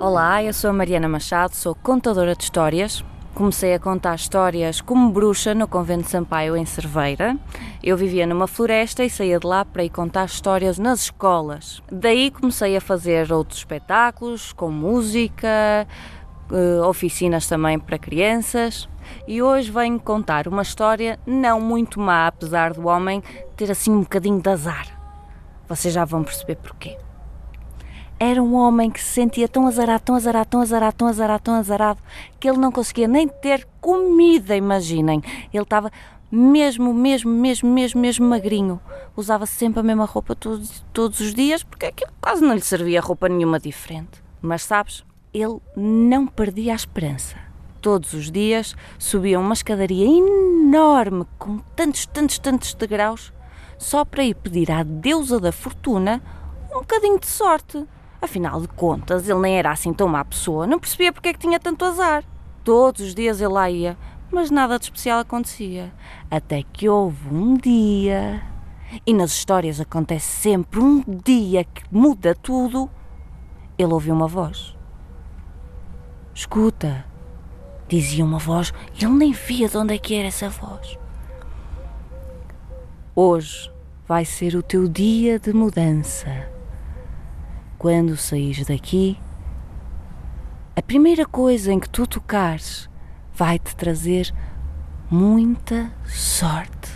Olá, eu sou a Mariana Machado, sou contadora de histórias. Comecei a contar histórias como bruxa no convento de Sampaio, em Cerveira. Eu vivia numa floresta e saía de lá para ir contar histórias nas escolas. Daí comecei a fazer outros espetáculos, com música, eh, oficinas também para crianças. E hoje venho contar uma história não muito má, apesar do homem ter assim um bocadinho de azar. Vocês já vão perceber porquê era um homem que se sentia tão azarado, tão azarado, tão azarado, tão azarado, tão azarado, que ele não conseguia nem ter comida, imaginem. Ele estava mesmo, mesmo, mesmo, mesmo, mesmo magrinho. Usava sempre a mesma roupa todos, todos os dias, porque aquilo quase não lhe servia roupa nenhuma diferente. Mas sabes, ele não perdia a esperança. Todos os dias subia uma escadaria enorme, com tantos, tantos, tantos degraus, só para ir pedir à deusa da fortuna um bocadinho de sorte. Afinal de contas, ele nem era assim tão má pessoa, não percebia porque é que tinha tanto azar. Todos os dias ele lá ia, mas nada de especial acontecia. Até que houve um dia. E nas histórias acontece sempre um dia que muda tudo. Ele ouviu uma voz. Escuta, dizia uma voz, ele nem via de onde é que era essa voz. Hoje vai ser o teu dia de mudança quando saís daqui, a primeira coisa em que tu tocares vai te trazer muita sorte.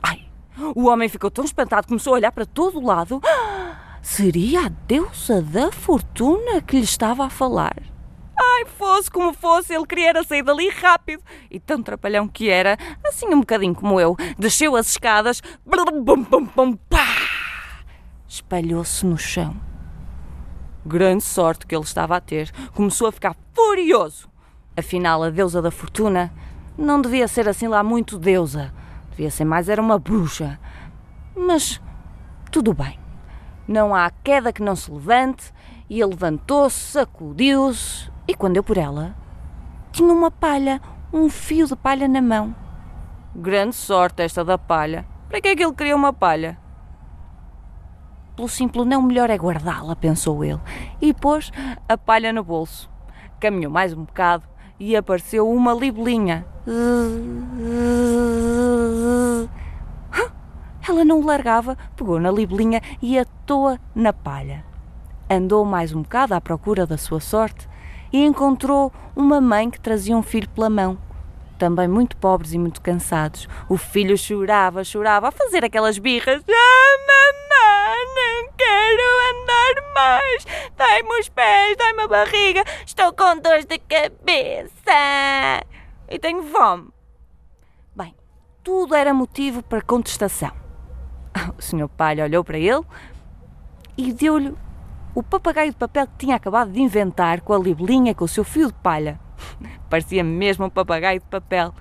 Ai, o homem ficou tão espantado, começou a olhar para todo o lado. Seria a deusa da fortuna que lhe estava a falar. Ai, fosse como fosse, ele queria sair dali rápido. E tão trapalhão que era, assim um bocadinho como eu, desceu as escadas, bum, bum, bum, pá! Espalhou-se no chão. Grande sorte que ele estava a ter. Começou a ficar furioso. Afinal, a deusa da fortuna não devia ser assim lá muito deusa. Devia ser mais era uma bruxa. Mas tudo bem. Não há queda que não se levante. E ele levantou-se, sacudiu-se e quando deu por ela, tinha uma palha, um fio de palha na mão. Grande sorte esta da palha. Para que é que ele queria uma palha? Pelo simples não, melhor é guardá-la, pensou ele, e pôs a palha no bolso. Caminhou mais um bocado e apareceu uma libelinha. Ela não o largava, pegou na libelinha e atou-a na palha. Andou mais um bocado à procura da sua sorte e encontrou uma mãe que trazia um filho pela mão também muito pobres e muito cansados. O filho chorava, chorava, a fazer aquelas birras. Ah, Dai-me os pés, dai-me a barriga. Estou com dores de cabeça. E tenho fome. Bem, tudo era motivo para contestação. O senhor Palha olhou para ele e deu-lhe o papagaio de papel que tinha acabado de inventar com a libelinha com o seu fio de palha. Parecia mesmo um papagaio de papel.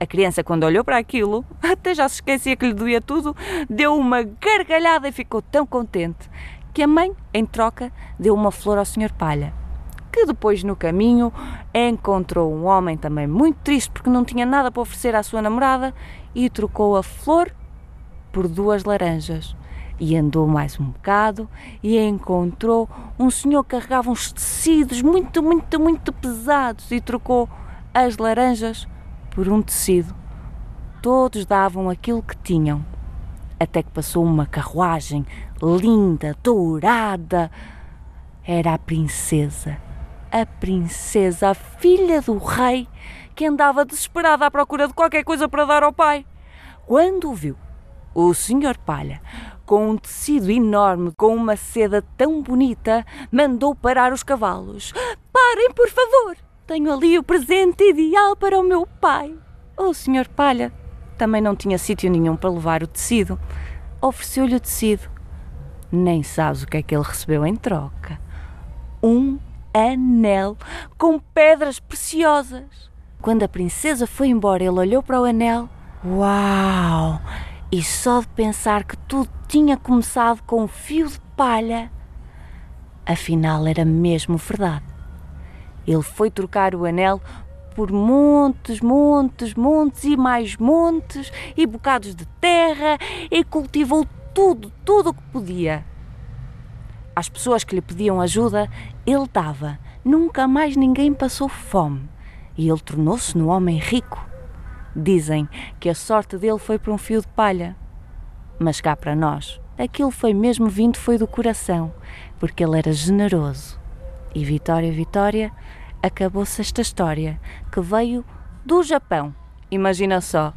A criança, quando olhou para aquilo, até já se esquecia que lhe doía tudo, deu uma gargalhada e ficou tão contente que a mãe, em troca, deu uma flor ao Sr. Palha, que depois no caminho encontrou um homem também muito triste porque não tinha nada para oferecer à sua namorada e trocou a flor por duas laranjas e andou mais um bocado e encontrou um senhor que carregava uns tecidos muito, muito, muito pesados e trocou as laranjas por um tecido. Todos davam aquilo que tinham. Até que passou uma carruagem linda, dourada. Era a princesa. A princesa, a filha do rei, que andava desesperada à procura de qualquer coisa para dar ao pai. Quando viu o senhor Palha com um tecido enorme, com uma seda tão bonita, mandou parar os cavalos. Parem, por favor! Tenho ali o presente ideal para o meu pai. O Sr. Palha também não tinha sítio nenhum para levar o tecido. Ofereceu-lhe o tecido. Nem sabes o que é que ele recebeu em troca. Um anel com pedras preciosas. Quando a princesa foi embora, ele olhou para o anel. Uau! E só de pensar que tudo tinha começado com um fio de palha, afinal era mesmo verdade. Ele foi trocar o anel por montes, montes, montes e mais montes e bocados de terra e cultivou tudo, tudo o que podia. Às pessoas que lhe pediam ajuda, ele dava, nunca mais ninguém passou fome e ele tornou-se num homem rico. Dizem que a sorte dele foi por um fio de palha. Mas cá para nós, aquilo foi mesmo vindo foi do coração, porque ele era generoso. E Vitória, Vitória, acabou-se esta história que veio do Japão. Imagina só,